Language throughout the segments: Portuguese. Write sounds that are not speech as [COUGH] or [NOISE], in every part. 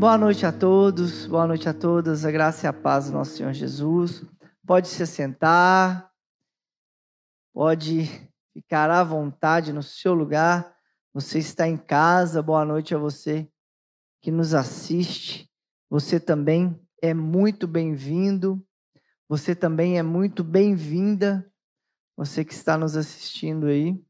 Boa noite a todos, boa noite a todas, a graça e a paz do nosso Senhor Jesus. Pode se sentar, pode ficar à vontade no seu lugar. Você está em casa, boa noite a você que nos assiste. Você também é muito bem-vindo, você também é muito bem-vinda, você que está nos assistindo aí.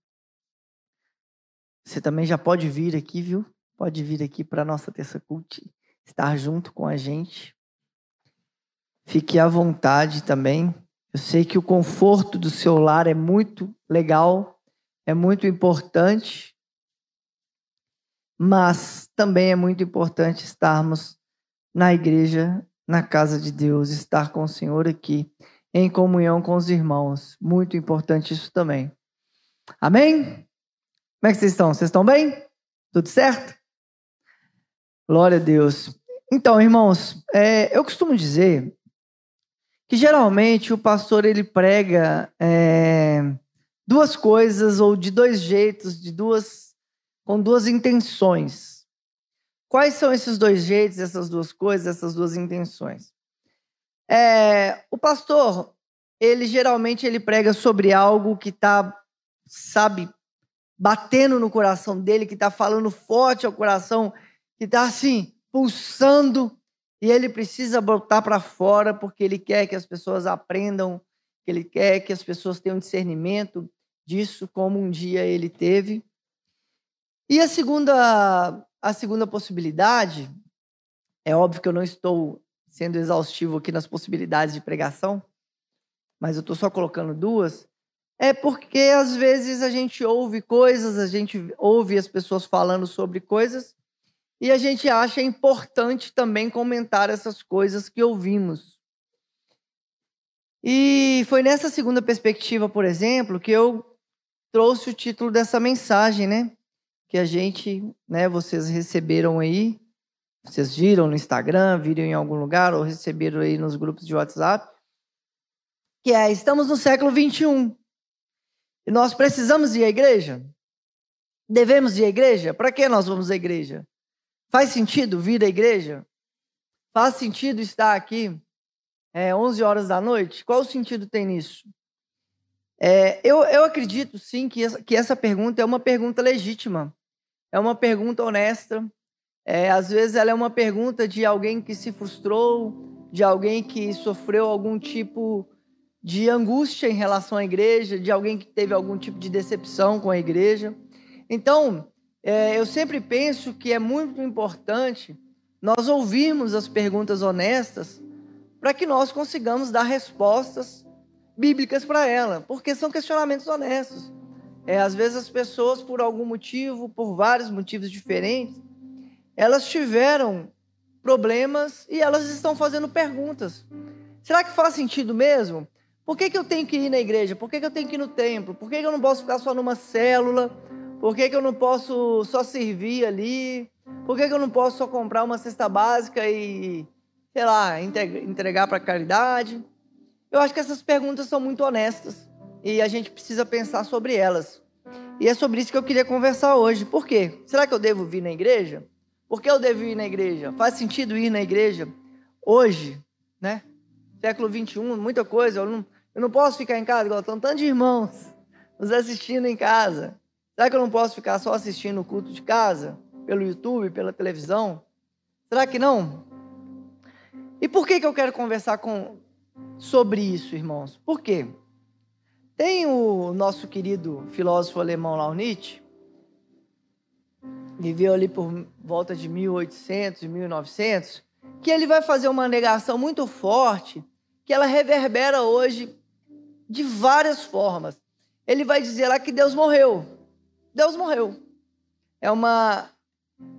Você também já pode vir aqui, viu? Pode vir aqui para a nossa terça cult, estar junto com a gente. Fique à vontade também. Eu sei que o conforto do seu lar é muito legal, é muito importante, mas também é muito importante estarmos na igreja, na casa de Deus, estar com o Senhor aqui, em comunhão com os irmãos. Muito importante isso também. Amém? Como é que vocês estão? Vocês estão bem? Tudo certo? Glória a Deus. Então, irmãos, é, eu costumo dizer que geralmente o pastor ele prega é, duas coisas ou de dois jeitos, de duas com duas intenções. Quais são esses dois jeitos, essas duas coisas, essas duas intenções? É, o pastor ele geralmente ele prega sobre algo que está, sabe, batendo no coração dele, que está falando forte ao coração que está assim, pulsando, e ele precisa botar para fora porque ele quer que as pessoas aprendam, que ele quer que as pessoas tenham discernimento disso, como um dia ele teve. E a segunda, a segunda possibilidade, é óbvio que eu não estou sendo exaustivo aqui nas possibilidades de pregação, mas eu estou só colocando duas, é porque às vezes a gente ouve coisas, a gente ouve as pessoas falando sobre coisas, e a gente acha importante também comentar essas coisas que ouvimos. E foi nessa segunda perspectiva, por exemplo, que eu trouxe o título dessa mensagem, né? Que a gente, né, vocês receberam aí, vocês viram no Instagram, viram em algum lugar ou receberam aí nos grupos de WhatsApp, que é estamos no século 21. E nós precisamos ir à igreja? Devemos ir à igreja? Para que nós vamos à igreja? Faz sentido vir à igreja? Faz sentido estar aqui é, 11 horas da noite? Qual o sentido tem nisso? É, eu, eu acredito sim que essa, que essa pergunta é uma pergunta legítima, é uma pergunta honesta. É, às vezes ela é uma pergunta de alguém que se frustrou, de alguém que sofreu algum tipo de angústia em relação à igreja, de alguém que teve algum tipo de decepção com a igreja. Então, é, eu sempre penso que é muito importante nós ouvirmos as perguntas honestas para que nós consigamos dar respostas bíblicas para ela, porque são questionamentos honestos. É, às vezes as pessoas, por algum motivo, por vários motivos diferentes, elas tiveram problemas e elas estão fazendo perguntas. Será que faz sentido mesmo? Por que, que eu tenho que ir na igreja? Por que, que eu tenho que ir no templo? Por que, que eu não posso ficar só numa célula? Por que, que eu não posso só servir ali? Por que, que eu não posso só comprar uma cesta básica e, sei lá, entregar para a caridade? Eu acho que essas perguntas são muito honestas e a gente precisa pensar sobre elas. E é sobre isso que eu queria conversar hoje. Por quê? Será que eu devo vir na igreja? Por que eu devo ir na igreja? Faz sentido ir na igreja hoje, né? Século 21, muita coisa. Eu não, eu não posso ficar em casa igual estão tantos irmãos [LAUGHS] nos assistindo em casa. Será que eu não posso ficar só assistindo o culto de casa? Pelo YouTube, pela televisão? Será que não? E por que, que eu quero conversar com, sobre isso, irmãos? Por quê? Tem o nosso querido filósofo alemão lá, Nietzsche, viveu ali por volta de 1800, 1900, que ele vai fazer uma negação muito forte, que ela reverbera hoje de várias formas. Ele vai dizer lá que Deus morreu. Deus morreu. É uma,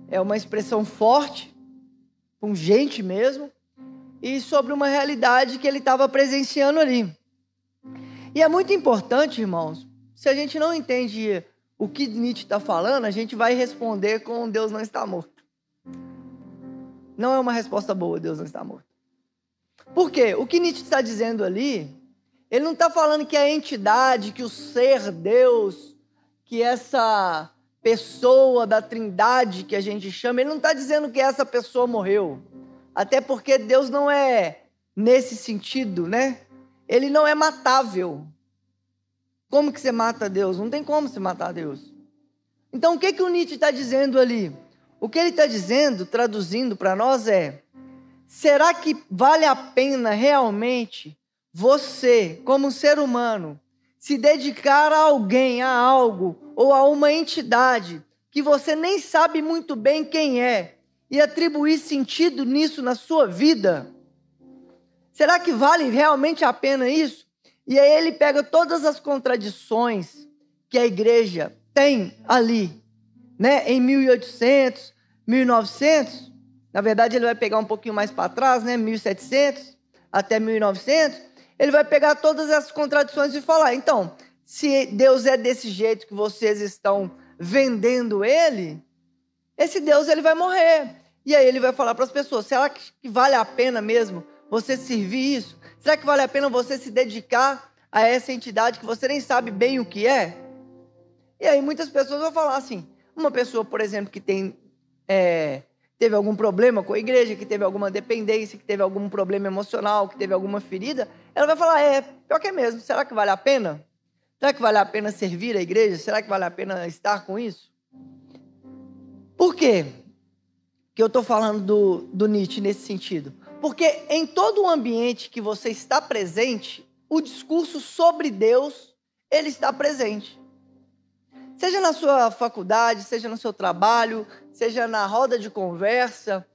é uma expressão forte, pungente mesmo, e sobre uma realidade que ele estava presenciando ali. E é muito importante, irmãos, se a gente não entende o que Nietzsche está falando, a gente vai responder com Deus não está morto. Não é uma resposta boa, Deus não está morto. Por quê? O que Nietzsche está dizendo ali, ele não está falando que a entidade, que o ser Deus, que essa pessoa da Trindade que a gente chama, ele não está dizendo que essa pessoa morreu. Até porque Deus não é nesse sentido, né? Ele não é matável. Como que você mata Deus? Não tem como se matar Deus. Então, o que, que o Nietzsche está dizendo ali? O que ele está dizendo, traduzindo para nós, é: será que vale a pena realmente você, como ser humano, se dedicar a alguém, a algo ou a uma entidade que você nem sabe muito bem quem é e atribuir sentido nisso na sua vida? Será que vale realmente a pena isso? E aí ele pega todas as contradições que a igreja tem ali, né, em 1800, 1900. Na verdade, ele vai pegar um pouquinho mais para trás, né, 1700 até 1900 ele vai pegar todas as contradições e falar: então, se Deus é desse jeito que vocês estão vendendo ele, esse Deus ele vai morrer. E aí ele vai falar para as pessoas: será que vale a pena mesmo você servir isso? Será que vale a pena você se dedicar a essa entidade que você nem sabe bem o que é? E aí muitas pessoas vão falar assim: uma pessoa, por exemplo, que tem é, teve algum problema com a igreja, que teve alguma dependência, que teve algum problema emocional, que teve alguma ferida, ela vai falar: é, pior que é mesmo, será que vale a pena? Será que vale a pena servir a igreja? Será que vale a pena estar com isso? Por quê que eu estou falando do, do Nietzsche nesse sentido? Porque em todo o ambiente que você está presente, o discurso sobre Deus, ele está presente. Seja na sua faculdade, seja no seu trabalho, seja na roda de conversa,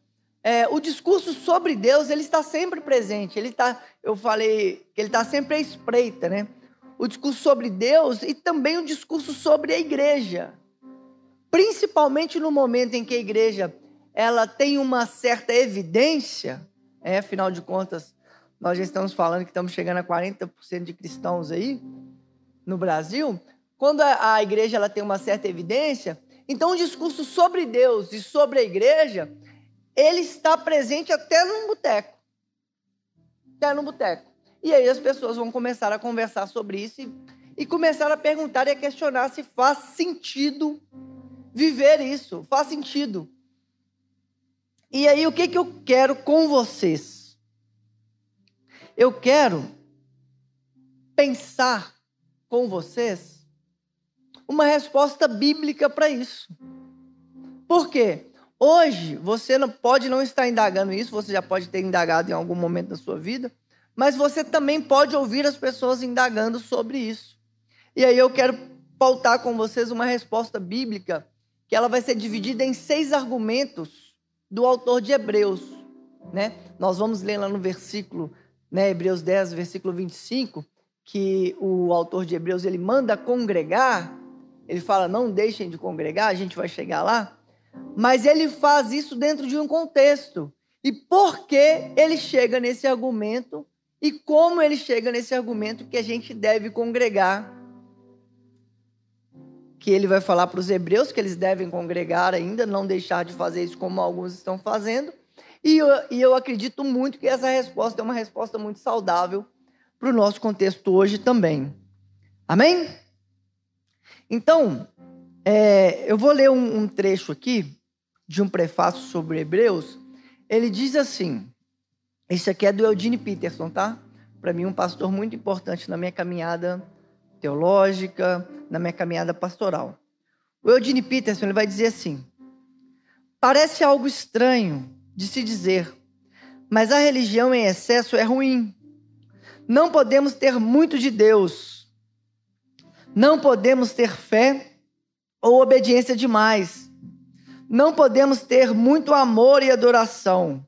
é, o discurso sobre Deus ele está sempre presente. Ele está, eu falei que ele está sempre à espreita, né? O discurso sobre Deus e também o discurso sobre a igreja, principalmente no momento em que a igreja ela tem uma certa evidência, é, afinal de contas, nós já estamos falando que estamos chegando a 40% de cristãos aí no Brasil. Quando a, a igreja ela tem uma certa evidência, então, o discurso sobre Deus e sobre a igreja, ele está presente até no boteco. Até no boteco. E aí as pessoas vão começar a conversar sobre isso e, e começar a perguntar e a questionar se faz sentido viver isso. Faz sentido. E aí, o que, que eu quero com vocês? Eu quero pensar com vocês uma resposta bíblica para isso. Por quê? Hoje, você não pode não estar indagando isso, você já pode ter indagado em algum momento da sua vida, mas você também pode ouvir as pessoas indagando sobre isso. E aí eu quero pautar com vocês uma resposta bíblica que ela vai ser dividida em seis argumentos do autor de Hebreus, né? Nós vamos ler lá no versículo, né, Hebreus 10, versículo 25, que o autor de Hebreus ele manda congregar ele fala: não deixem de congregar, a gente vai chegar lá. Mas ele faz isso dentro de um contexto. E por que ele chega nesse argumento e como ele chega nesse argumento que a gente deve congregar? Que ele vai falar para os hebreus que eles devem congregar ainda, não deixar de fazer isso como alguns estão fazendo. E eu, e eu acredito muito que essa resposta é uma resposta muito saudável para o nosso contexto hoje também. Amém? Então, é, eu vou ler um, um trecho aqui de um prefácio sobre Hebreus. Ele diz assim: esse aqui é do Eugene Peterson, tá? Para mim, um pastor muito importante na minha caminhada teológica, na minha caminhada pastoral. O Eugene Peterson ele vai dizer assim: parece algo estranho de se dizer, mas a religião em excesso é ruim. Não podemos ter muito de Deus não podemos ter fé ou obediência demais. Não podemos ter muito amor e adoração.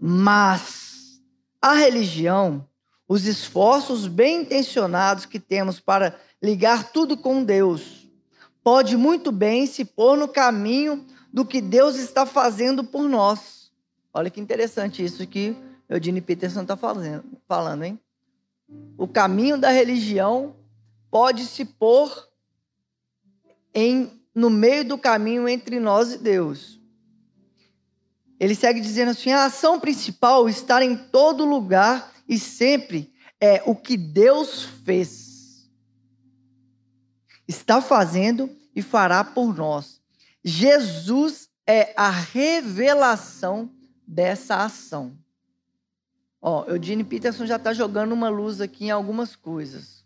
Mas a religião, os esforços bem intencionados que temos para ligar tudo com Deus, pode muito bem se pôr no caminho do que Deus está fazendo por nós. Olha que interessante isso que Eugene Peterson está falando, hein? O caminho da religião pode se pôr em, no meio do caminho entre nós e Deus. Ele segue dizendo assim: a ação principal, estar em todo lugar e sempre, é o que Deus fez, está fazendo e fará por nós. Jesus é a revelação dessa ação. Ó, Eugene Peterson já está jogando uma luz aqui em algumas coisas.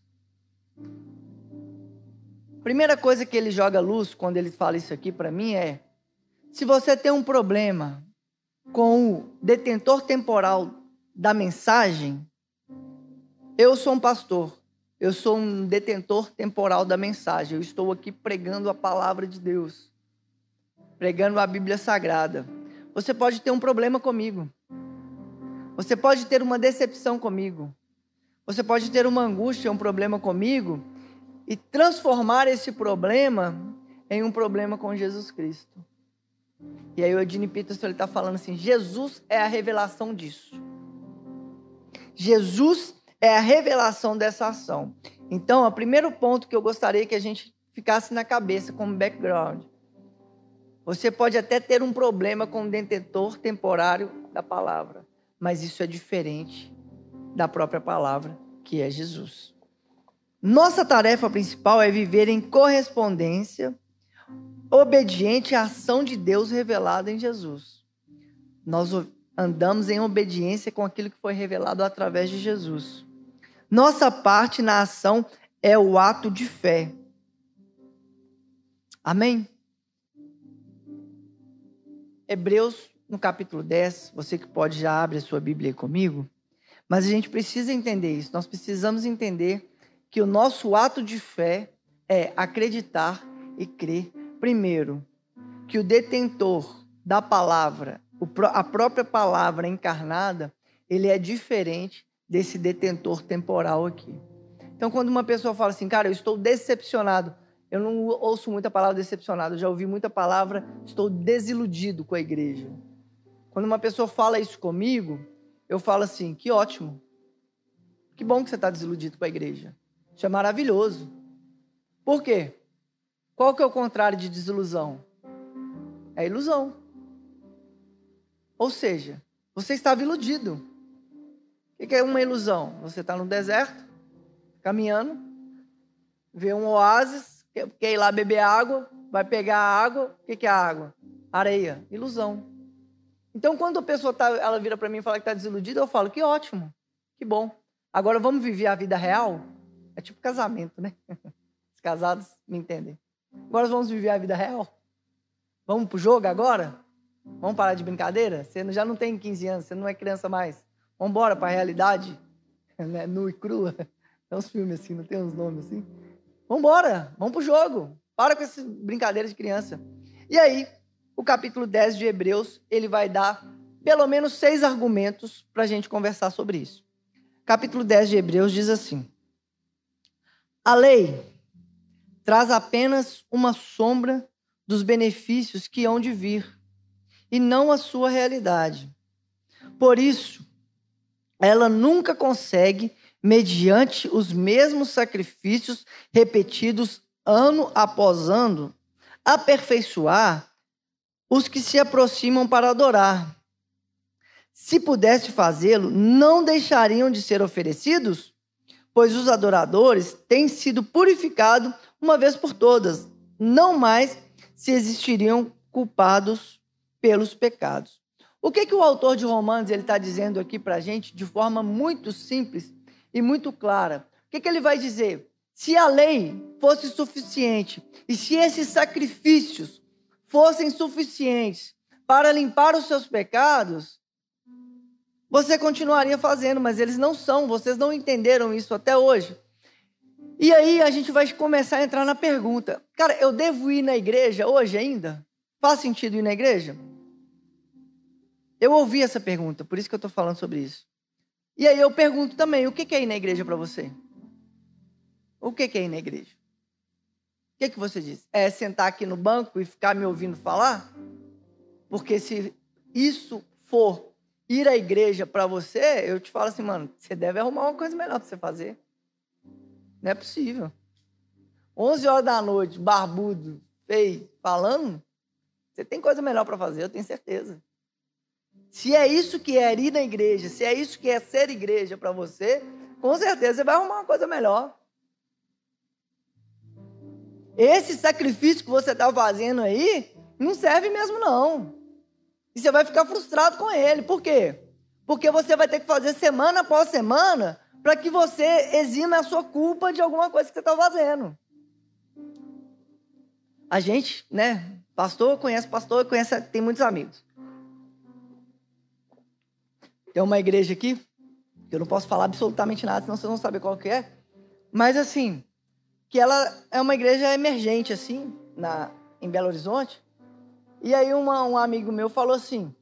Primeira coisa que ele joga luz quando ele fala isso aqui para mim é: se você tem um problema com o detentor temporal da mensagem, eu sou um pastor, eu sou um detentor temporal da mensagem, eu estou aqui pregando a palavra de Deus, pregando a Bíblia Sagrada. Você pode ter um problema comigo. Você pode ter uma decepção comigo. Você pode ter uma angústia, um problema comigo e transformar esse problema em um problema com Jesus Cristo. E aí o Edine Peterson está falando assim: Jesus é a revelação disso. Jesus é a revelação dessa ação. Então, o primeiro ponto que eu gostaria que a gente ficasse na cabeça como background. Você pode até ter um problema com o detentor temporário da palavra mas isso é diferente da própria palavra, que é Jesus. Nossa tarefa principal é viver em correspondência, obediente à ação de Deus revelada em Jesus. Nós andamos em obediência com aquilo que foi revelado através de Jesus. Nossa parte na ação é o ato de fé. Amém? Hebreus no capítulo 10, você que pode já abre a sua Bíblia comigo, mas a gente precisa entender isso. Nós precisamos entender que o nosso ato de fé é acreditar e crer, primeiro, que o detentor da palavra, a própria palavra encarnada, ele é diferente desse detentor temporal aqui. Então, quando uma pessoa fala assim, cara, eu estou decepcionado, eu não ouço muita palavra decepcionado, eu já ouvi muita palavra, estou desiludido com a igreja. Quando uma pessoa fala isso comigo, eu falo assim: que ótimo. Que bom que você está desiludido com a igreja. Isso é maravilhoso. Por quê? Qual que é o contrário de desilusão? É ilusão. Ou seja, você estava iludido. O que é uma ilusão? Você está no deserto, caminhando, vê um oásis, quer ir lá beber água, vai pegar a água. O que é a água? Areia. Ilusão. Então, quando a pessoa tá, ela vira para mim e fala que está desiludida, eu falo que ótimo, que bom. Agora vamos viver a vida real? É tipo casamento, né? [LAUGHS] Os casados me entendem. Agora vamos viver a vida real? Vamos pro jogo agora? Vamos parar de brincadeira? Você já não tem 15 anos, você não é criança mais. Vamos embora para a realidade, [LAUGHS] né? nu e crua. [LAUGHS] Tem uns filmes assim, não tem uns nomes assim? Vamos embora, vamos pro jogo. Para com essa brincadeira de criança. E aí, o capítulo 10 de Hebreus, ele vai dar pelo menos seis argumentos para a gente conversar sobre isso. Capítulo 10 de Hebreus diz assim: A lei traz apenas uma sombra dos benefícios que hão de vir, e não a sua realidade. Por isso, ela nunca consegue, mediante os mesmos sacrifícios repetidos ano após ano, aperfeiçoar os que se aproximam para adorar. Se pudesse fazê-lo, não deixariam de ser oferecidos, pois os adoradores têm sido purificados uma vez por todas, não mais se existiriam culpados pelos pecados. O que, que o autor de Romanos ele está dizendo aqui para a gente de forma muito simples e muito clara? O que, que ele vai dizer? Se a lei fosse suficiente e se esses sacrifícios fossem suficientes para limpar os seus pecados, você continuaria fazendo, mas eles não são, vocês não entenderam isso até hoje. E aí a gente vai começar a entrar na pergunta: cara, eu devo ir na igreja hoje ainda? Faz sentido ir na igreja? Eu ouvi essa pergunta, por isso que eu estou falando sobre isso. E aí eu pergunto também: o que é ir na igreja para você? O que é ir na igreja? Que, que você diz? É sentar aqui no banco e ficar me ouvindo falar? Porque se isso for ir à igreja para você, eu te falo assim, mano, você deve arrumar uma coisa melhor para você fazer. Não é possível. 11 horas da noite, barbudo, feio, falando, você tem coisa melhor para fazer, eu tenho certeza. Se é isso que é ir na igreja, se é isso que é ser igreja para você, com certeza você vai arrumar uma coisa melhor. Esse sacrifício que você está fazendo aí não serve mesmo não. E você vai ficar frustrado com ele. Por quê? Porque você vai ter que fazer semana após semana para que você exime a sua culpa de alguma coisa que você está fazendo. A gente, né? Pastor conhece pastor, conhece, tem muitos amigos. Tem uma igreja aqui, que eu não posso falar absolutamente nada, senão vocês vão saber qual que é. Mas assim, que ela é uma igreja emergente, assim, na, em Belo Horizonte. E aí uma, um amigo meu falou assim,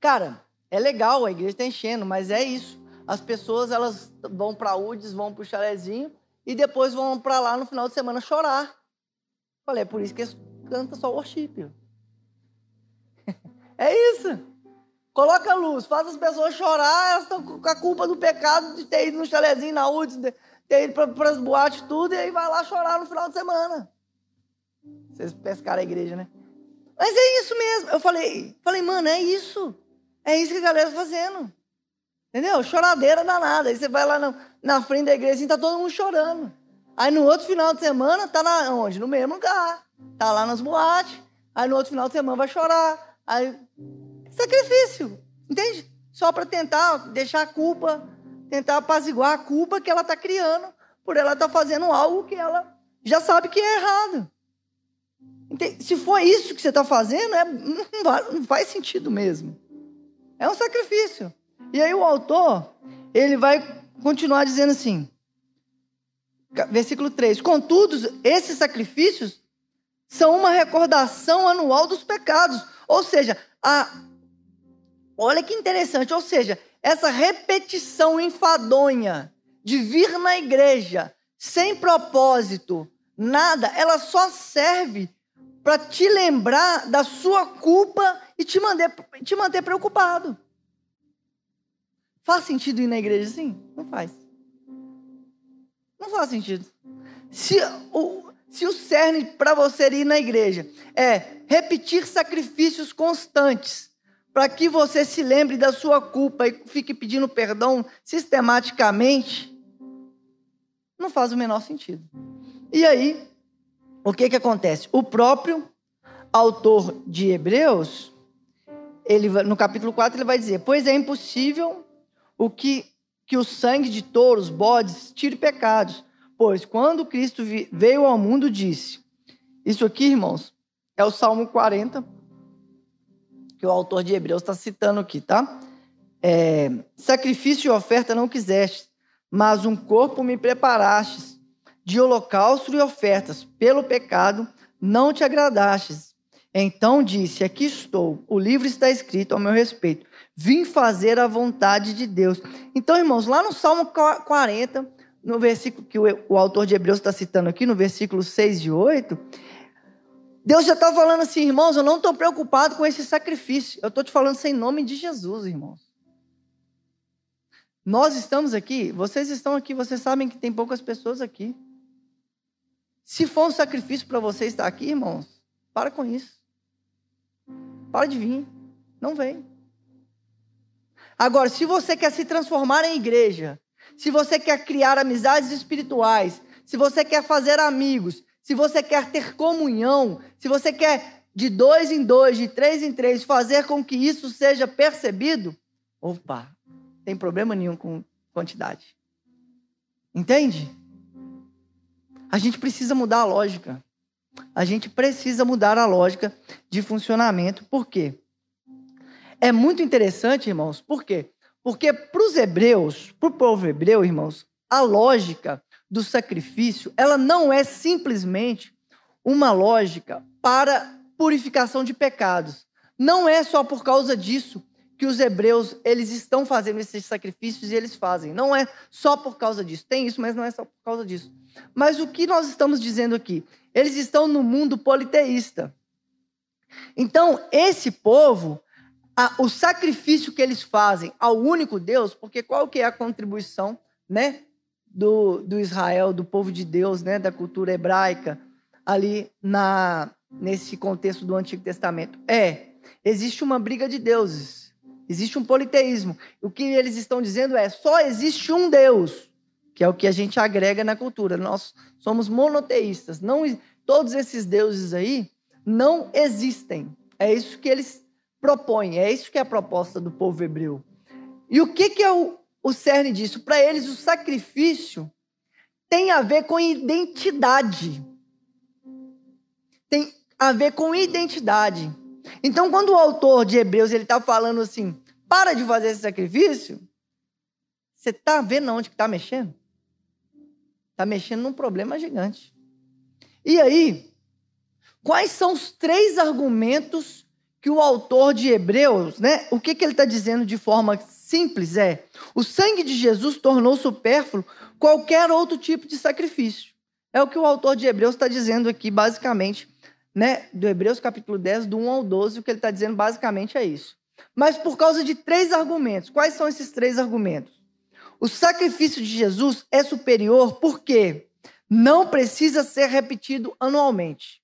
cara, é legal, a igreja está enchendo, mas é isso. As pessoas, elas vão para UDS, vão para o chalezinho, e depois vão para lá no final de semana chorar. Falei, é por isso que eles cantam só worship. [LAUGHS] é isso. Coloca a luz, faz as pessoas chorar, elas estão com a culpa do pecado de ter ido no chalezinho na UDS, ter ido para as boates tudo, e aí vai lá chorar no final de semana. Vocês pescaram a igreja, né? Mas é isso mesmo. Eu falei, falei, mano, é isso. É isso que a galera está fazendo. Entendeu? Choradeira danada. Aí você vai lá na, na frente da igreja e está todo mundo chorando. Aí no outro final de semana tá onde? No mesmo lugar. Tá lá nas boates. Aí no outro final de semana vai chorar. Aí Sacrifício, entende? Só para tentar deixar a culpa, tentar apaziguar a culpa que ela está criando por ela estar tá fazendo algo que ela já sabe que é errado. Se for isso que você está fazendo, é, não, faz sentido mesmo. É um sacrifício. E aí o autor, ele vai continuar dizendo assim, versículo 3: Contudo, esses sacrifícios são uma recordação anual dos pecados. Ou seja, a, Olha que interessante, ou seja, essa repetição enfadonha de vir na igreja sem propósito, nada, ela só serve para te lembrar da sua culpa e te manter, te manter preocupado. Faz sentido ir na igreja assim? Não faz. Não faz sentido. Se o, se o cerne para você ir na igreja é repetir sacrifícios constantes, para que você se lembre da sua culpa e fique pedindo perdão sistematicamente, não faz o menor sentido. E aí, o que, que acontece? O próprio autor de Hebreus, ele, no capítulo 4, ele vai dizer: Pois é impossível o que, que o sangue de touros, bodes, tire pecados. Pois quando Cristo veio ao mundo, disse: Isso aqui, irmãos, é o Salmo 40, que o autor de Hebreus está citando aqui, tá? É, Sacrifício e oferta não quiseste, mas um corpo me preparastes. De holocausto e ofertas pelo pecado não te agradastes. Então disse: Aqui estou, o livro está escrito ao meu respeito. Vim fazer a vontade de Deus. Então, irmãos, lá no Salmo 40, no versículo que o, autor de Hebreus está citando aqui, no versículo 6 e 8, Deus já está falando assim, irmãos, eu não estou preocupado com esse sacrifício. Eu estou te falando sem nome de Jesus, irmãos. Nós estamos aqui, vocês estão aqui, vocês sabem que tem poucas pessoas aqui. Se for um sacrifício para você estar aqui, irmãos, para com isso. Para de vir. Não vem. Agora, se você quer se transformar em igreja, se você quer criar amizades espirituais, se você quer fazer amigos, se você quer ter comunhão, se você quer de dois em dois, de três em três, fazer com que isso seja percebido, opa, tem problema nenhum com quantidade. Entende? A gente precisa mudar a lógica. A gente precisa mudar a lógica de funcionamento. Por quê? É muito interessante, irmãos. Por quê? Porque para os hebreus, para o povo hebreu, irmãos, a lógica do sacrifício, ela não é simplesmente uma lógica para purificação de pecados. Não é só por causa disso que os hebreus eles estão fazendo esses sacrifícios e eles fazem. Não é só por causa disso. Tem isso, mas não é só por causa disso. Mas o que nós estamos dizendo aqui? Eles estão no mundo politeísta. Então, esse povo, a, o sacrifício que eles fazem ao único Deus, porque qual que é a contribuição, né, do, do Israel, do povo de Deus, né, da cultura hebraica, ali na nesse contexto do Antigo Testamento. É, existe uma briga de deuses, existe um politeísmo. O que eles estão dizendo é: só existe um Deus. que é o que a gente agrega na cultura. Nós somos monoteístas. Não, todos esses deuses aí não existem. É isso que eles propõem, é isso que é a proposta do povo hebreu. E o que, que é o, o cerne disso? Para eles, o sacrifício tem a ver com identidade. Tem a ver com identidade. Então, quando o autor de Hebreus ele está falando assim, para de fazer esse sacrifício, você está vendo onde que está mexendo? Está mexendo num problema gigante. E aí, quais são os três argumentos que o autor de Hebreus, né? O que, que ele está dizendo de forma simples é: o sangue de Jesus tornou supérfluo qualquer outro tipo de sacrifício. É o que o autor de Hebreus está dizendo aqui, basicamente, né? Do Hebreus capítulo 10, do 1 ao 12, o que ele está dizendo basicamente é isso. Mas por causa de três argumentos. Quais são esses três argumentos? O sacrifício de Jesus é superior porque não precisa ser repetido anualmente.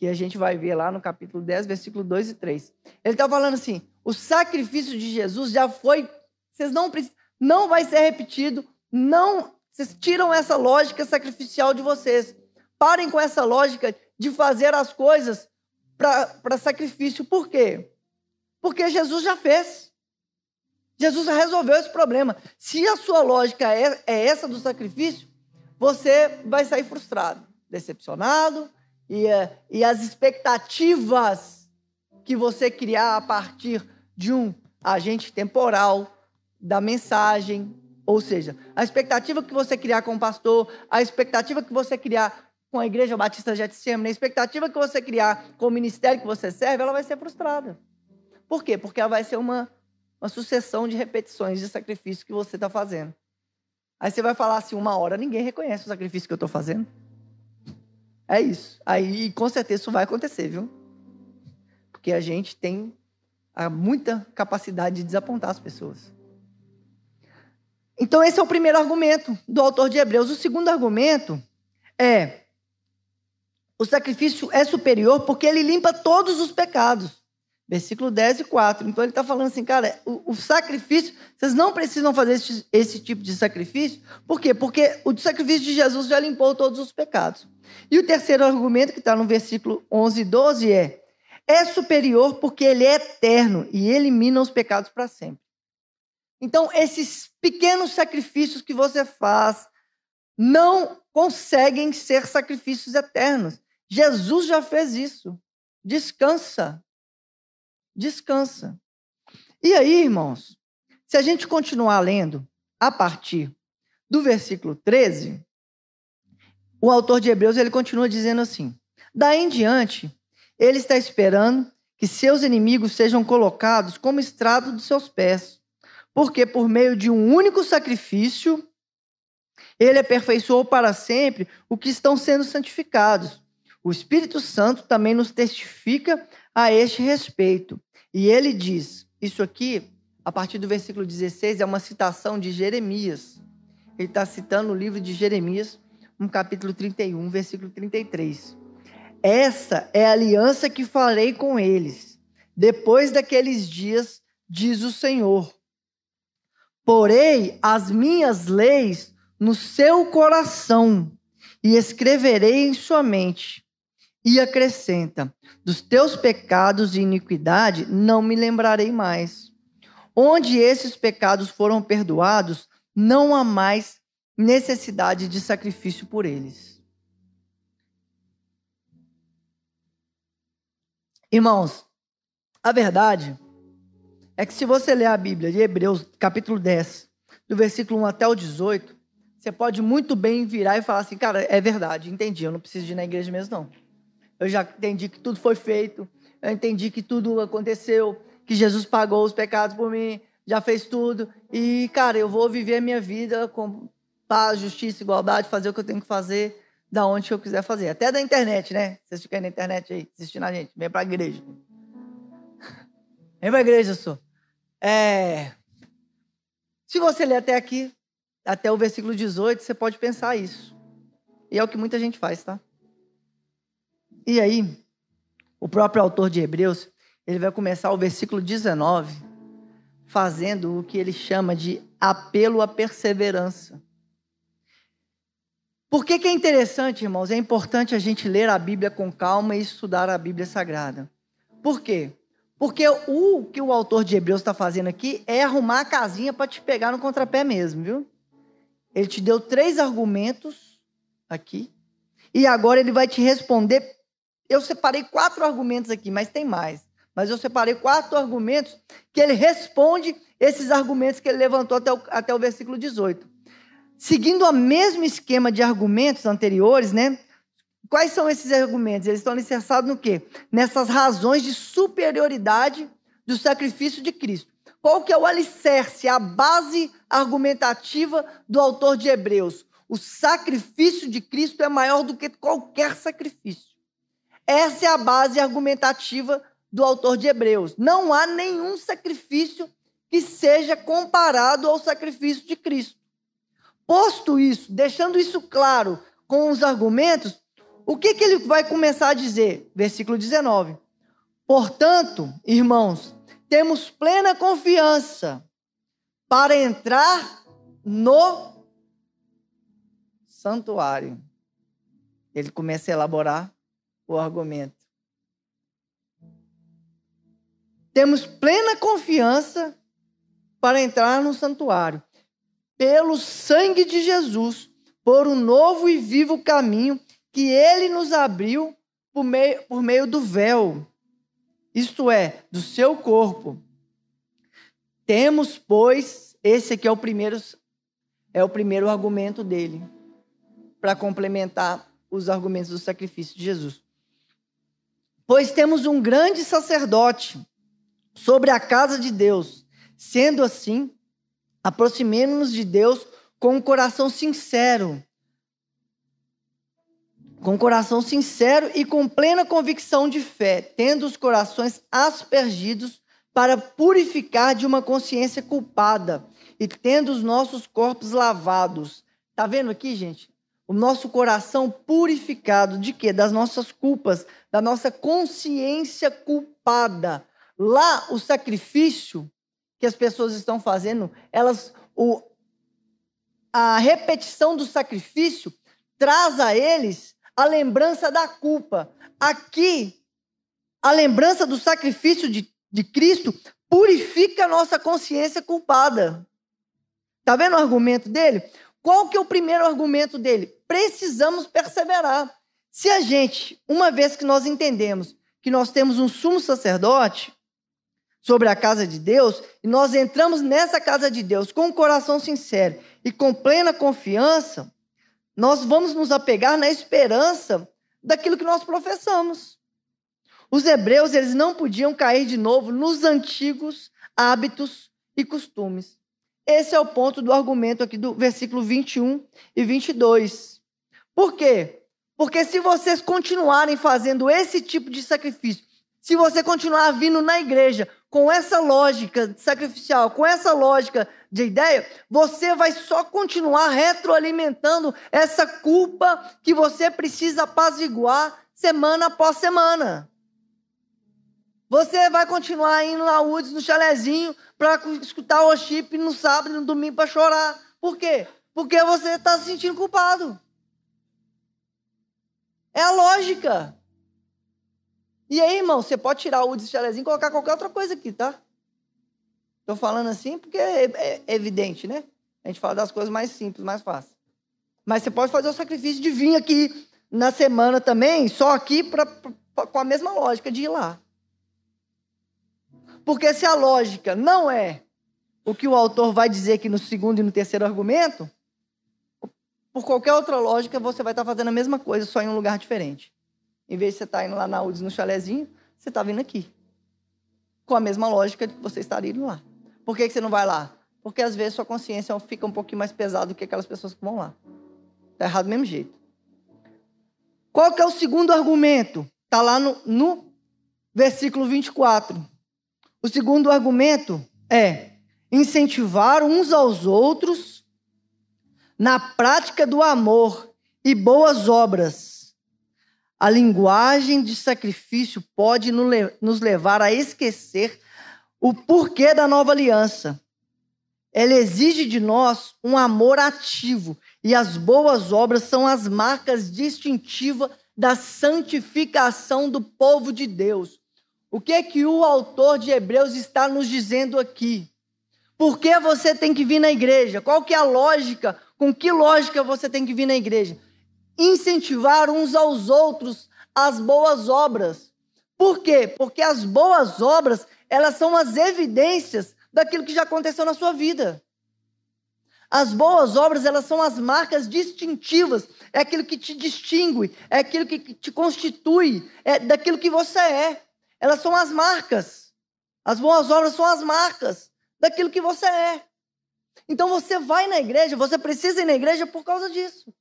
Que a gente vai ver lá no capítulo 10, versículo 2 e 3. Ele está falando assim: o sacrifício de Jesus já foi. Vocês não precisam. Não vai ser repetido. Não. Vocês tiram essa lógica sacrificial de vocês. Parem com essa lógica de fazer as coisas para sacrifício. Por quê? Porque Jesus já fez. Jesus resolveu esse problema. Se a sua lógica é, é essa do sacrifício, você vai sair frustrado, decepcionado, e, eh, e as expectativas que você criar a partir de um agente temporal da mensagem, ou seja, a expectativa que você criar com o pastor, a expectativa que você criar com a Igreja Batista Getsemane, a expectativa que você criar com o ministério que você serve, ela vai ser frustrada. Por quê? Porque ela vai ser uma uma sucessão de repetições de sacrifício que você está fazendo. Aí você vai falar assim, uma hora, ninguém reconhece o sacrifício que eu estou fazendo. É isso. Aí, com certeza, isso vai acontecer, viu? Porque a gente tem muita capacidade de desapontar as pessoas. Então, esse é o primeiro argumento do autor de Hebreus. O segundo argumento é: o sacrifício é superior porque ele limpa todos os pecados. Versículo 10 e 4. Então ele está falando assim, cara, o, o, sacrifício, vocês não precisam fazer esse, esse, tipo de sacrifício. Por quê? Porque o sacrifício de Jesus já limpou todos os pecados. E o terceiro argumento, que está no versículo 11 e 12, é: é superior porque ele é eterno e elimina os pecados para sempre. Então, esses pequenos sacrifícios que você faz não conseguem ser sacrifícios eternos. Jesus já fez isso. Descansa descansa. E aí, irmãos, se a gente continuar lendo a partir do versículo 13, o autor de Hebreus ele continua dizendo assim: Daí em diante, ele está esperando que seus inimigos sejam colocados como estrado dos seus pés, porque por meio de um único sacrifício, ele aperfeiçoou para sempre o que estão sendo santificados. O Espírito Santo também nos testifica a este respeito. E ele diz: Isso aqui, a partir do versículo 16, é uma citação de Jeremias. Ele está citando o livro de Jeremias, no capítulo 31, versículo 33. Essa é a aliança que farei com eles, depois daqueles dias, diz o Senhor. Porei as minhas leis no seu coração e escreverei em sua mente e acrescenta: Dos teus pecados e iniquidade não me lembrarei mais. Onde esses pecados foram perdoados, não há mais necessidade de sacrifício por eles. Irmãos, a verdade é que se você ler a Bíblia de Hebreus, capítulo 10, do versículo 1 até o 18, você pode muito bem virar e falar assim, cara, é verdade, entendi, eu não preciso ir na igreja mesmo, não. Eu já entendi que tudo foi feito. Eu entendi que tudo aconteceu, que Jesus pagou os pecados por mim, já fez tudo. E, cara, eu vou viver a minha vida com paz, justiça, igualdade, fazer o que eu tenho que fazer, da onde eu quiser fazer. Até da internet, né? Vocês ficam aí na internet aí, assistindo a gente. Vem pra igreja. Vem pra igreja, sou. É... Se você ler até aqui, até o versículo 18, você pode pensar isso. E é o que muita gente faz, tá? E aí, o próprio autor de Hebreus, ele vai começar o versículo 19 fazendo o que ele chama de apelo à perseverança. Por que, que é interessante, irmãos? É importante a gente ler a Bíblia com calma e estudar a Bíblia Sagrada. Por quê? Porque o que o autor de Hebreus está fazendo aqui é arrumar a casinha para te pegar no contrapé mesmo, viu? Ele te deu três argumentos aqui. E agora ele vai te responder. Eu separei quatro argumentos aqui, mas tem mais. Mas eu separei quatro argumentos que ele responde esses argumentos que ele levantou até o, até o versículo 18. Seguindo o mesmo esquema de argumentos anteriores, né? Quais são esses argumentos? Eles estão alicerçados no quê? Nessas razões de superioridade do sacrifício de Cristo. Qual que é o alicerce, a base argumentativa do autor de Hebreus? O sacrifício de Cristo é maior do que qualquer sacrifício. Essa é a base argumentativa do autor de Hebreus. Não há nenhum sacrifício que seja comparado ao sacrifício de Cristo. Posto isso, deixando isso claro com os argumentos, o que, que ele vai começar a dizer? Versículo 19. Portanto, irmãos, temos plena confiança para entrar no santuário. Ele começa a elaborar o argumento. Temos plena confiança para entrar no santuário, pelo sangue de Jesus, por um novo e vivo caminho que ele nos abriu por meio, por meio do véu, isto é, do seu corpo. Temos, pois, esse aqui é o primeiro é o primeiro argumento dele para complementar os argumentos do sacrifício de Jesus. Pois temos um grande sacerdote sobre a casa de Deus. Sendo assim, aproximemos-nos de Deus com um coração sincero, com coração sincero e com plena convicção de fé, tendo os corações aspergidos para purificar de uma consciência culpada e tendo os nossos corpos lavados. Tá vendo aqui, gente? O nosso coração purificado de quê? Das nossas culpas, da nossa consciência culpada. Lá, o sacrifício que as pessoas estão fazendo, elas o, a repetição do sacrifício traz a eles a lembrança da culpa. Aqui, a lembrança do sacrifício de, de Cristo purifica a nossa consciência culpada. Tá vendo o argumento dele? Qual que é o primeiro argumento dele? Precisamos perseverar. Se a gente, uma vez que nós entendemos que nós temos um sumo sacerdote sobre a casa de Deus, e nós entramos nessa casa de Deus com um coração sincero e com plena confiança, nós vamos nos apegar na esperança daquilo que nós professamos. Os hebreus, eles não podiam cair de novo nos antigos hábitos e costumes. Esse é o ponto do argumento aqui do versículo 21 e 22. Por quê? Porque se vocês continuarem fazendo esse tipo de sacrifício, se você continuar vindo na igreja com essa lógica sacrificial, com essa lógica de ideia, você vai só continuar retroalimentando essa culpa que você precisa apaziguar semana após semana. Você vai continuar indo na UDS, no chalezinho, para escutar o chip no sábado e no domingo para chorar. Por quê? Porque você está se sentindo culpado. É a lógica. E aí, irmão, você pode tirar o chalezinho e colocar qualquer outra coisa aqui, tá? Estou falando assim porque é, é, evidente, né? A gente fala das coisas mais simples, mais fáceis. Mas você pode fazer o sacrifício de vir aqui na semana também, só aqui pra, pra, com a mesma lógica de ir lá. Porque se a lógica não é o que o autor vai dizer aqui no segundo e no terceiro argumento, por qualquer outra lógica, você vai estar fazendo a mesma coisa, só em um lugar diferente. Em vez de você estar indo lá na UDS no chalezinho, você está vindo aqui. Com a mesma lógica que você estaria indo lá. Por que, que você não vai lá? Porque às vezes sua consciência fica um pouquinho mais pesada do que aquelas pessoas que vão lá. Está errado do mesmo jeito. Qual que é o segundo argumento? Está lá no, no versículo 24. O segundo argumento é incentivar uns aos outros na prática do amor e boas obras. A linguagem de sacrifício pode nos levar a esquecer o porquê da nova aliança. Ela exige de nós um amor ativo E as boas obras são as marcas distintivas da santificação do povo de Deus. O que é que o autor de Hebreus está nos dizendo aqui? Por que você tem que vir na igreja? Qual que é a lógica? Com que lógica você tem que vir na igreja? Incentivar uns aos outros as boas obras. Por quê? Porque as boas obras, elas são as evidências daquilo que já aconteceu na sua vida. As boas obras, elas são as marcas distintivas, é aquilo que te distingue, é aquilo que te constitui, é daquilo que você é. Elas são as marcas. As boas obras são as marcas daquilo que você é. Então você vai na igreja, você precisa ir na igreja por causa disso.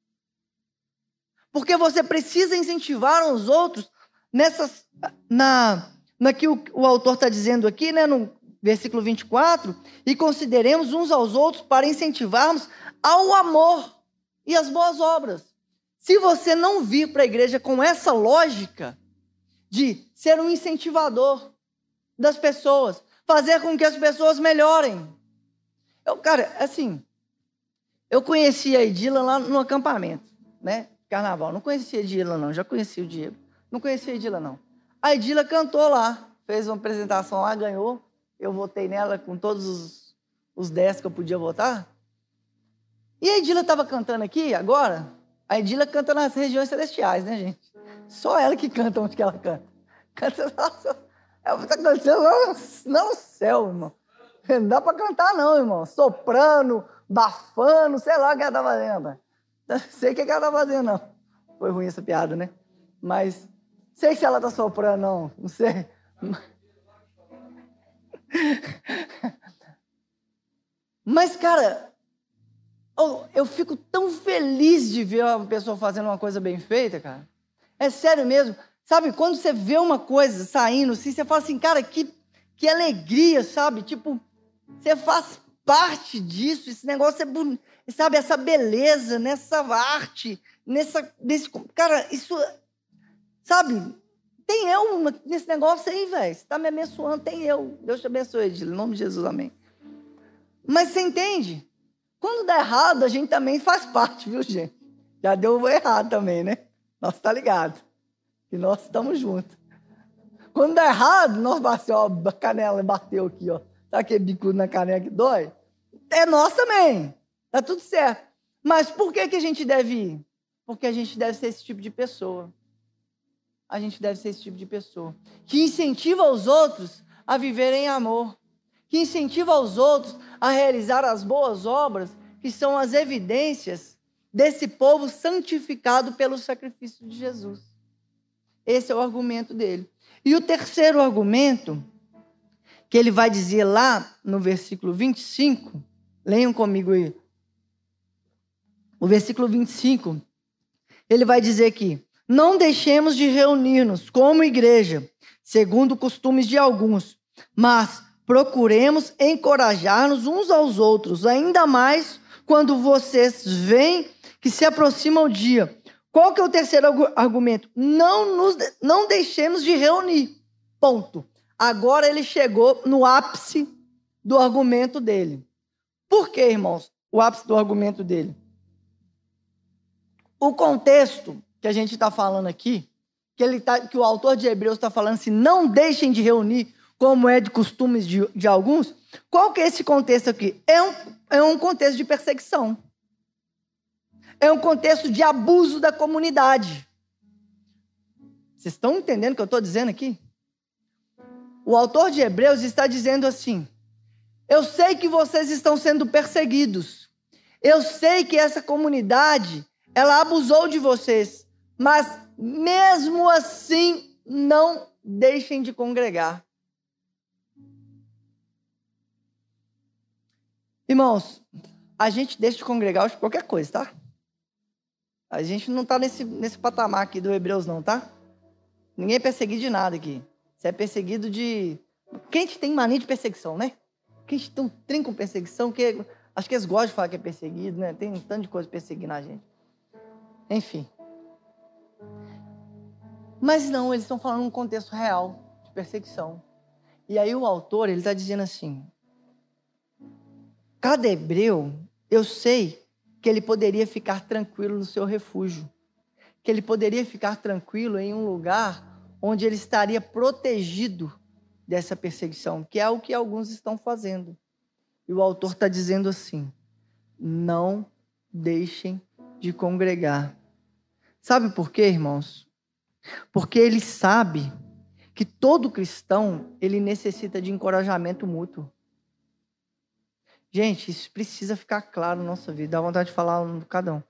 Porque você precisa incentivar os outros nessas na na que o, o autor está dizendo aqui, né, no versículo 24, e consideremos uns aos outros para incentivarmos ao amor e às boas obras. Se você não vir para a igreja com essa lógica de ser um incentivador das pessoas, fazer com que as pessoas melhorem. Eu, cara, assim, eu conheci a Edila lá no acampamento, né? Carnaval. Não conhecia a Edila, não. Já conheci o Diego. Não conhecia a Edila, não. A Edila cantou lá, fez uma apresentação lá, ganhou. Eu votei nela com todos os, os 10 que eu podia votar. E a Edila estava cantando aqui agora. A Edila canta nas regiões celestiais, né, gente? Só ela que canta onde que ela canta. Canta, ela está cantando lá, no céu, irmão. Não dá para cantar, não, irmão. Soprano, bafando, sei lá o que ela tá fazendo. [LAUGHS] Sei o que ela tá fazendo, não. Foi ruim essa piada, né? Mas sei se ela tá soprando, não. Não sei. [LAUGHS] Mas, cara, eu fico tão feliz de ver uma pessoa fazendo uma coisa bem feita, cara. É sério mesmo. Sabe, quando você vê uma coisa saindo assim, você fala assim, cara, que, que alegria, sabe? Tipo, você faz parte disso, esse negócio é bonito, sabe? Essa beleza nessa arte, nessa, nesse. Cara, isso. Sabe? Tem eu nesse negócio aí, velho. Você está me abençoando, tem eu. Deus te abençoe, em nome de Jesus, amém. Mas você entende? Quando dá errado, a gente também faz parte, viu, gente? Já deu errado também, né? Nós tá ligado. E nós estamos juntos. Quando dá errado, nós batemos, ó, a canela bateu aqui, ó. Sabe aquele bicudo na canela que dói? É nós também. Tá tudo certo. Mas por que, que a gente deve ir? Porque a gente deve ser esse tipo de pessoa a gente deve ser esse tipo de pessoa. Que incentiva os outros a viver em amor. Que incentiva os outros a realizar as boas obras, que são as evidências desse povo santificado pelo sacrifício de Jesus. Esse é o argumento dele. E o terceiro argumento, que ele vai dizer lá no versículo 25, leiam comigo aí. O versículo 25, ele vai dizer aqui: não deixemos de reunir-nos como igreja, segundo costumes de alguns, mas procuremos encorajar-nos uns aos outros, ainda mais quando vocês veem que se aproxima o dia. Qual que é o terceiro argumento? Não, nos, não deixemos de reunir. Ponto. Agora ele chegou no ápice do argumento dele. Por que, irmãos? O ápice do argumento dele. O contexto que a gente está falando aqui, que, ele tá, que o autor de Hebreus está falando assim, não deixem de reunir, como é de costumes de, de alguns. Qual que é esse contexto aqui? É um, é um contexto de perseguição. É um contexto de abuso da comunidade. Vocês estão entendendo o que eu estou dizendo aqui? O autor de Hebreus está dizendo assim: Eu sei que vocês estão sendo perseguidos. Eu sei que essa comunidade, ela abusou de vocês. Mas mesmo assim, não deixem de congregar. Irmãos, a gente deixa de congregar por qualquer coisa, tá? A gente não está nesse, nesse patamar aqui do Hebreus, não, tá? Ninguém é perseguido de nada aqui. Você é perseguido de. Quem tem mania de perseguição, né? Quem tem um trinco com perseguição, que acho que eles gostam de falar que é perseguido, né? Tem um tanto de coisa perseguindo a gente. Enfim. Mas não, eles estão falando num contexto real de perseguição. E aí o autor, ele está dizendo assim, cada hebreu, eu sei que ele poderia ficar tranquilo no seu refúgio, que ele poderia ficar tranquilo em um lugar onde ele estaria protegido dessa perseguição, que é o que alguns estão fazendo. E o autor está dizendo assim: não deixem de congregar. Sabe por quê, irmãos? Porque ele sabe que todo cristão ele necessita de encorajamento mútuo. Gente, isso precisa ficar claro na nossa vida. Dá vontade de falar um cada um.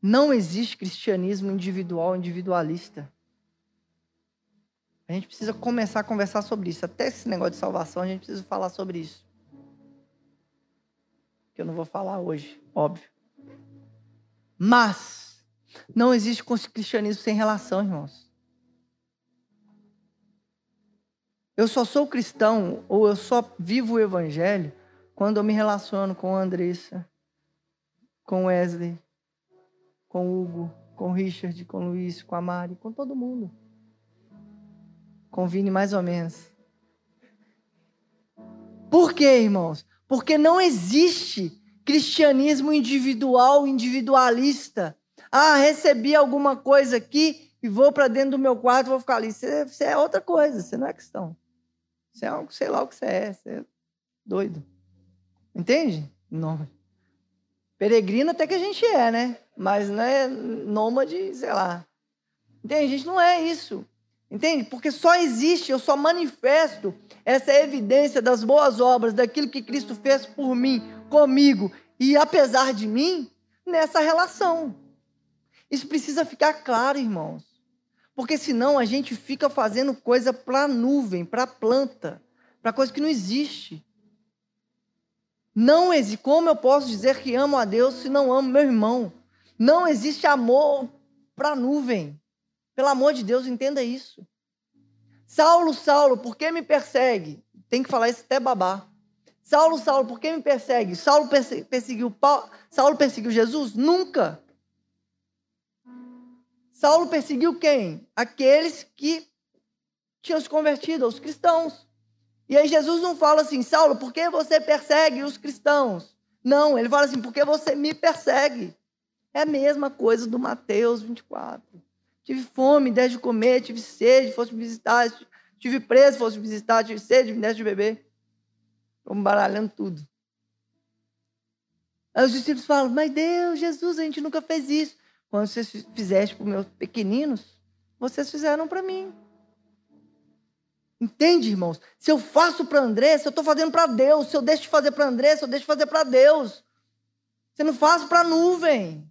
Não existe cristianismo individual, individualista. A gente precisa começar a conversar sobre isso. Até esse negócio de salvação, a gente precisa falar sobre isso. Que eu não vou falar hoje, óbvio. Mas não existe cristianismo sem relação, irmãos. Eu só sou cristão ou eu só vivo o evangelho quando eu me relaciono com a Andressa, com Wesley, com Hugo, com Richard, com Luiz, com a Mari, com todo mundo. Vini, mais ou menos. Por quê, irmãos? Porque não existe cristianismo individual, individualista. Ah, recebi alguma coisa aqui e vou para dentro do meu quarto, vou ficar ali. Você é outra coisa, você não é cristão. Você é algo, sei lá o que você é, você é doido. Entende? Não. Peregrino até que a gente é, né? Mas não é nômade, sei lá. Entende? A gente não é isso. Entende? Porque só existe, eu só manifesto essa evidência das boas obras, daquilo que Cristo fez por mim, comigo e apesar de mim, nessa relação. Isso precisa ficar claro, irmãos. Porque senão a gente fica fazendo coisa para nuvem, para planta, para coisa que não existe. Não existe. Como eu posso dizer que amo a Deus se não amo meu irmão? Não existe amor para nuvem. Pelo amor de Deus, entenda isso. Saulo, Saulo, por que me persegue? Tem que falar isso até babá. Saulo, Saulo, por que me persegue? Saulo perseguiu Paulo, Saulo perseguiu Jesus? Nunca. Saulo perseguiu quem? Aqueles que tinham se convertido, os cristãos. E aí Jesus não fala assim, Saulo, por que você persegue os cristãos? Não, ele fala assim, porque você me persegue. É a mesma coisa do Mateus 24. Tive fome, deste de comer, tive sede, fosse me visitar, tive preso, fosse me visitar, tive sede, me deste de beber. Vamos baralhando tudo. Aí os discípulos falam, mas Deus, Jesus, a gente nunca fez isso. Quando vocês fizeste para os meus pequeninos, vocês fizeram para mim. Entende, irmãos? Se eu faço para Andressa, eu estou fazendo para Deus. Se eu deixo de fazer para Andressa, eu deixo de fazer para Deus. Você não faz para a nuvem.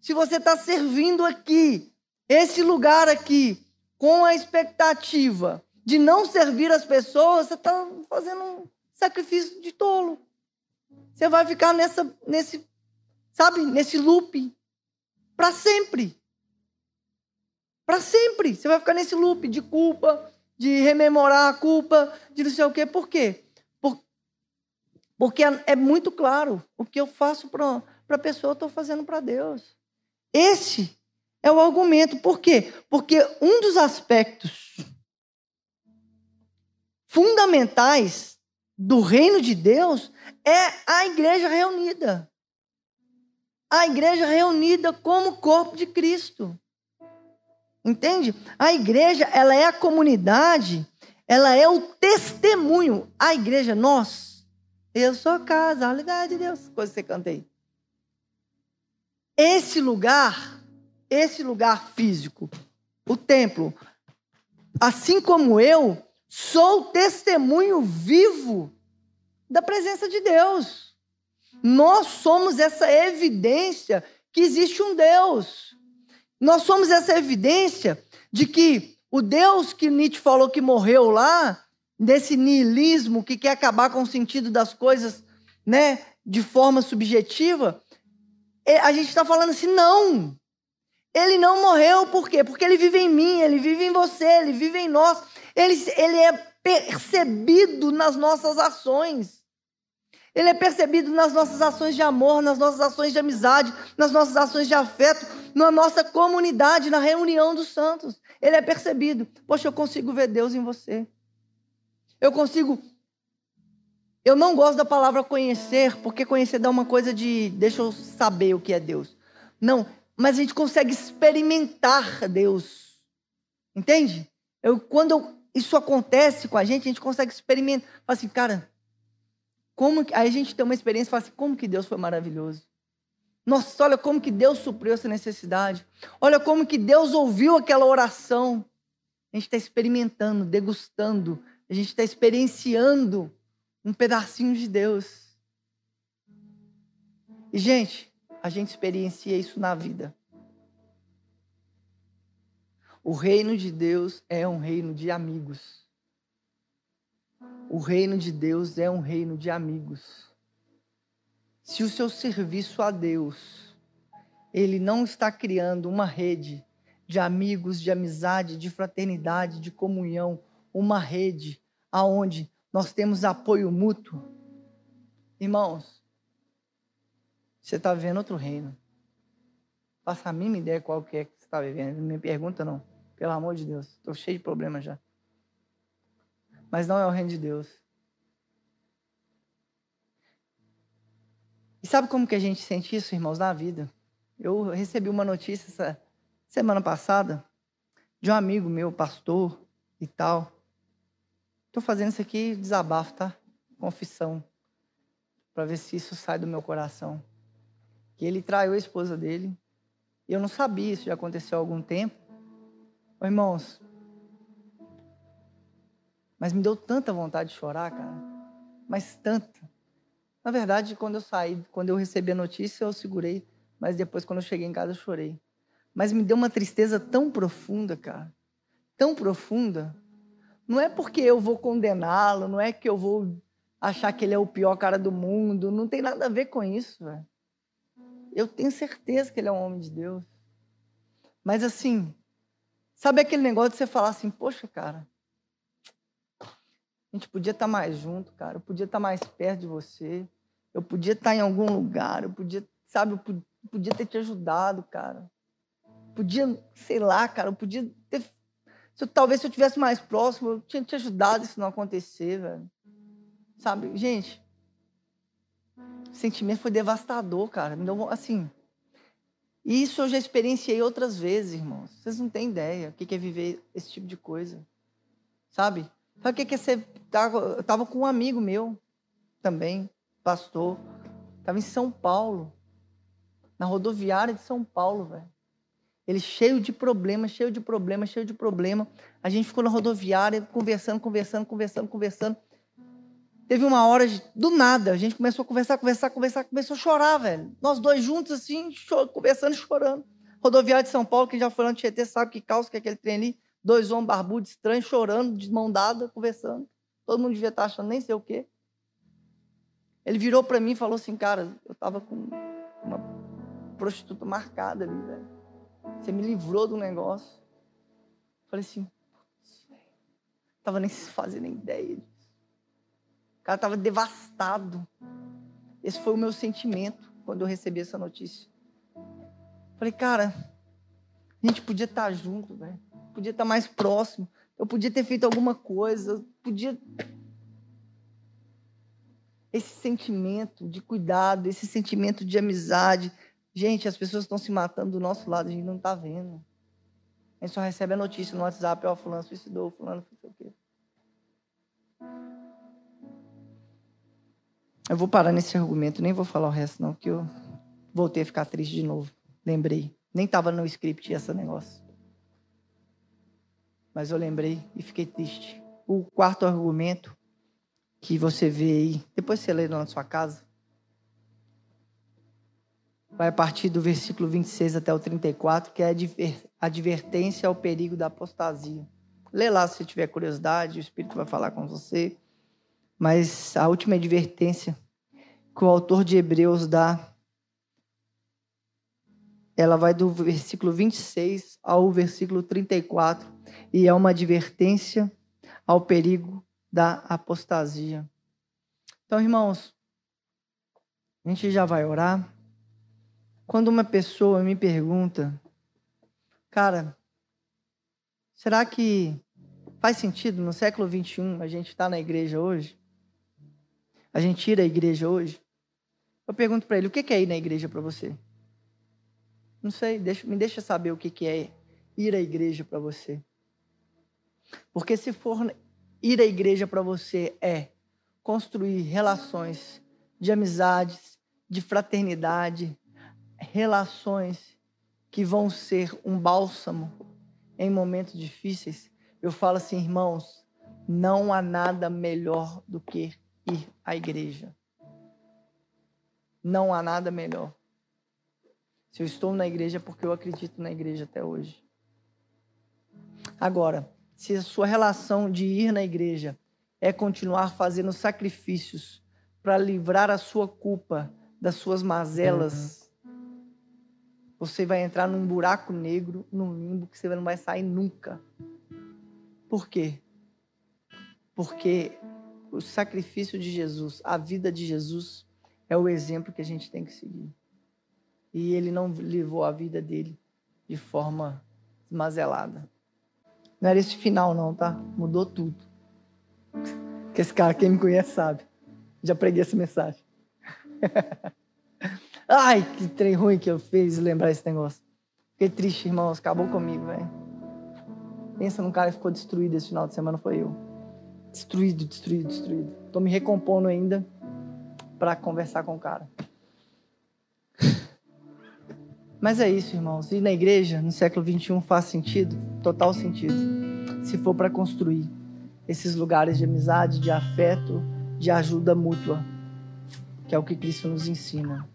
Se você está servindo aqui, esse lugar aqui, com a expectativa de não servir as pessoas, você está fazendo um sacrifício de tolo. Você vai ficar nessa, nesse, sabe, nesse loop para sempre. Para sempre. Você vai ficar nesse loop de culpa, de rememorar a culpa, de não sei o quê. Por quê? Por, porque é, é muito claro o que eu faço para a pessoa, eu estou fazendo para Deus. Esse é o argumento. Por quê? Porque um dos aspectos fundamentais do reino de Deus é a igreja reunida. A igreja reunida como corpo de Cristo. Entende? A igreja, ela é a comunidade, ela é o testemunho. A igreja, nós, eu sou a casa, a de Deus, coisa que você cantei. Esse lugar, esse lugar físico, o templo, assim como eu, sou testemunho vivo da presença de Deus. Nós somos essa evidência que existe um Deus. Nós somos essa evidência de que o Deus que Nietzsche falou que morreu lá, desse niilismo que quer acabar com o sentido das coisas, né, de forma subjetiva, é, a gente está falando assim, não. Ele não morreu, por quê? Porque ele vive em mim, ele vive em você, ele vive em nós. Ele, ele é percebido nas nossas ações. Ele é percebido nas nossas ações de amor, nas nossas ações de amizade, nas nossas ações de afeto, na nossa comunidade, na reunião dos santos. Ele é percebido. Poxa, eu consigo ver Deus em você. Eu consigo Eu não gosto da palavra conhecer, porque conhecer dá uma coisa de deixa eu saber o que é Deus. Não, mas a gente consegue experimentar Deus. Entende? Eu, quando isso acontece com a gente, a gente consegue experimentar. Fala assim, cara, como que... aí a gente tem uma experiência e fala assim, como que Deus foi maravilhoso. Nossa, olha como que Deus supriu essa necessidade. Olha como que Deus ouviu aquela oração. A gente está experimentando, degustando, a gente está experienciando um pedacinho de Deus. E, gente, a gente experiencia isso na vida. O reino de Deus é um reino de amigos. O reino de Deus é um reino de amigos. Se o seu serviço a Deus, ele não está criando uma rede de amigos, de amizade, de fraternidade, de comunhão, uma rede aonde nós temos apoio mútuo. Irmãos, você está vivendo outro reino. Faça a mínima ideia qual que é que você está vivendo. Não me pergunta, não. Pelo amor de Deus. Estou cheio de problemas já. Mas não é o reino de Deus. E sabe como que a gente sente isso, irmãos, na vida? Eu recebi uma notícia essa semana passada de um amigo meu, pastor e tal. Estou fazendo isso aqui desabafo, tá? Confissão. Para ver se isso sai do meu coração. Que ele traiu a esposa dele. E eu não sabia, isso já aconteceu há algum tempo. Ô, irmãos, mas me deu tanta vontade de chorar, cara. Mas tanta. Na verdade, quando eu saí, quando eu recebi a notícia, eu segurei. Mas depois, quando eu cheguei em casa, eu chorei. Mas me deu uma tristeza tão profunda, cara. Tão profunda. Não é porque eu vou condená-lo, não é que eu vou achar que ele é o pior cara do mundo, não tem nada a ver com isso, velho. Eu tenho certeza que ele é um homem de Deus. Mas assim, sabe aquele negócio de você falar assim, poxa, cara, a gente podia estar mais junto, cara, eu podia estar mais perto de você, eu podia estar em algum lugar, eu podia, sabe, eu podia ter te ajudado, cara. Podia, sei lá, cara, eu podia ter se eu, talvez se eu tivesse mais próximo, eu tinha te ajudado isso não acontecer, velho. Sabe, gente, o sentimento foi devastador, cara. Deu, assim, isso eu já experienciei outras vezes, irmãos. Vocês não têm ideia o que é viver esse tipo de coisa. Sabe? Sabe o que é ser. Eu estava com um amigo meu também, pastor. Estava em São Paulo, na rodoviária de São Paulo, velho. Ele cheio de problema, cheio de problema, cheio de problema. A gente ficou na rodoviária conversando, conversando, conversando, conversando. Teve uma hora, do nada, a gente começou a conversar, conversar, conversar, começou a chorar, velho. Nós dois juntos, assim, conversando e chorando. Rodoviária de São Paulo, quem já foi lá no Tietê sabe que caos que é aquele trem ali. Dois homens barbudos, estranhos, chorando, de mão dada, conversando. Todo mundo devia estar achando nem sei o quê. Ele virou para mim e falou assim, cara, eu tava com uma prostituta marcada ali, velho. Você me livrou do negócio. Falei assim, tava nem fazendo ideia. Cara tava devastado. Esse foi o meu sentimento quando eu recebi essa notícia. Falei, cara, a gente podia estar junto, velho. Podia estar mais próximo. Eu podia ter feito alguma coisa. Podia. Esse sentimento de cuidado, esse sentimento de amizade, Gente, as pessoas estão se matando do nosso lado, a gente não está vendo. A gente só recebe a notícia no WhatsApp, ó, fulano suicidou, fulano sei o quê. Eu vou parar nesse argumento, nem vou falar o resto não, que eu voltei a ficar triste de novo. Lembrei. Nem estava no script esse negócio. Mas eu lembrei e fiquei triste. O quarto argumento que você vê aí, depois você lê na sua casa, vai a partir do versículo 26 até o 34, que é a advertência ao perigo da apostasia. Lê lá se tiver curiosidade, o Espírito vai falar com você. Mas a última advertência que o autor de Hebreus dá, ela vai do versículo 26 ao versículo 34, e é uma advertência ao perigo da apostasia. Então, irmãos, a gente já vai orar. Quando uma pessoa me pergunta, cara, será que faz sentido no século 21 a gente estar tá na igreja hoje? A gente ir à igreja hoje. Eu pergunto para ele: o que é ir na igreja para você? Não sei, deixa, me deixa saber o que é ir à igreja para você. Porque se for ir à igreja para você é construir relações de amizades, de fraternidade, relações que vão ser um bálsamo em momentos difíceis, eu falo assim, irmãos, não há nada melhor do que ir à igreja. Não há nada melhor. Se eu estou na igreja é porque eu acredito na igreja até hoje. Agora, se a sua relação de ir na igreja é continuar fazendo sacrifícios para livrar a sua culpa das suas mazelas, você vai entrar num buraco negro, num limbo que você não vai sair nunca. Por quê? Porque o sacrifício de Jesus, a vida de Jesus, é o exemplo que a gente tem que seguir. E ele não levou a vida dele de forma esmazelada. Não era esse final, não, tá? Mudou tudo. Que esse cara, quem me conhece, sabe. Já preguei essa mensagem. [LAUGHS] Ai, que trem ruim que eu fiz lembrar esse negócio. Fiquei triste, irmãos. Acabou comigo, velho. Pensa num cara que ficou destruído esse final de semana, foi eu. Destruído, destruído, destruído. Tô me recompondo ainda para conversar com o cara. [LAUGHS] Mas é isso, irmãos. E na igreja, no século 21, faz sentido? Total sentido. Se for para construir esses lugares de amizade, de afeto, de ajuda mútua, que é o que Cristo nos ensina.